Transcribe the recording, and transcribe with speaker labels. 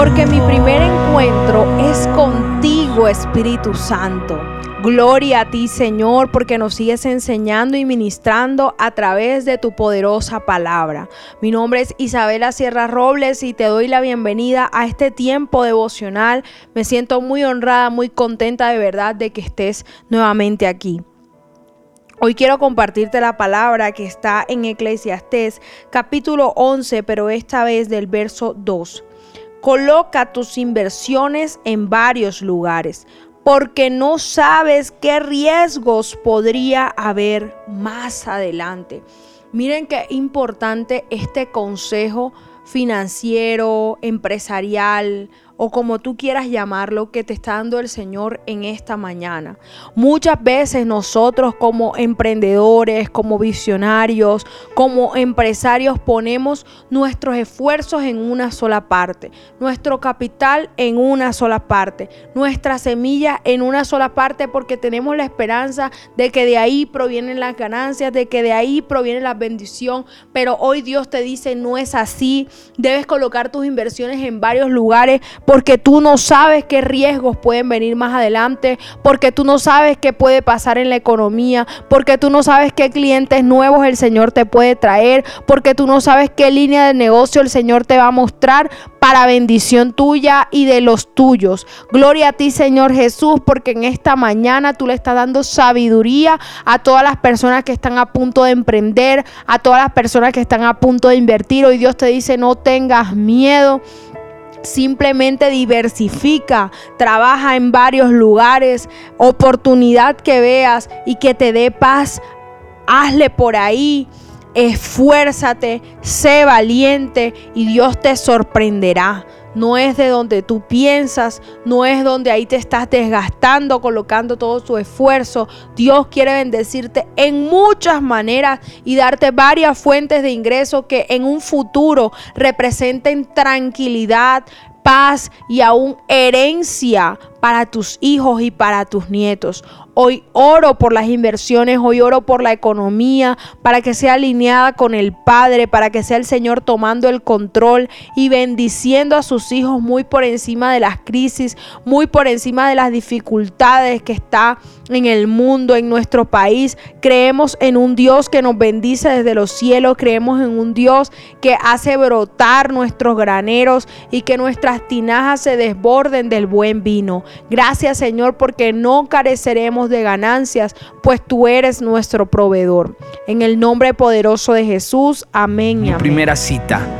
Speaker 1: porque mi primer encuentro es contigo, Espíritu Santo. Gloria a ti, Señor, porque nos sigues enseñando y ministrando a través de tu poderosa palabra. Mi nombre es Isabela Sierra Robles y te doy la bienvenida a este tiempo devocional. Me siento muy honrada, muy contenta de verdad de que estés nuevamente aquí. Hoy quiero compartirte la palabra que está en Eclesiastés capítulo 11, pero esta vez del verso 2. Coloca tus inversiones en varios lugares, porque no sabes qué riesgos podría haber más adelante. Miren qué importante este consejo financiero, empresarial o como tú quieras llamarlo, que te está dando el Señor en esta mañana. Muchas veces nosotros como emprendedores, como visionarios, como empresarios ponemos nuestros esfuerzos en una sola parte, nuestro capital en una sola parte, nuestra semilla en una sola parte porque tenemos la esperanza de que de ahí provienen las ganancias, de que de ahí proviene la bendición, pero hoy Dios te dice no es así, debes colocar tus inversiones en varios lugares porque tú no sabes qué riesgos pueden venir más adelante, porque tú no sabes qué puede pasar en la economía, porque tú no sabes qué clientes nuevos el Señor te puede traer, porque tú no sabes qué línea de negocio el Señor te va a mostrar para bendición tuya y de los tuyos. Gloria a ti, Señor Jesús, porque en esta mañana tú le estás dando sabiduría a todas las personas que están a punto de emprender, a todas las personas que están a punto de invertir. Hoy Dios te dice, no tengas miedo. Simplemente diversifica, trabaja en varios lugares, oportunidad que veas y que te dé paz, hazle por ahí, esfuérzate, sé valiente y Dios te sorprenderá no es de donde tú piensas, no es donde ahí te estás desgastando, colocando todo tu esfuerzo. Dios quiere bendecirte en muchas maneras y darte varias fuentes de ingreso que en un futuro representen tranquilidad, paz y aún herencia para tus hijos y para tus nietos. Hoy oro por las inversiones, hoy oro por la economía, para que sea alineada con el Padre, para que sea el Señor tomando el control y bendiciendo a sus hijos muy por encima de las crisis, muy por encima de las dificultades que está en el mundo, en nuestro país. Creemos en un Dios que nos bendice desde los cielos, creemos en un Dios que hace brotar nuestros graneros y que nuestras tinajas se desborden del buen vino. Gracias Señor porque no careceremos de ganancias, pues tú eres nuestro proveedor. En el nombre poderoso de Jesús, amén.
Speaker 2: Mi primera cita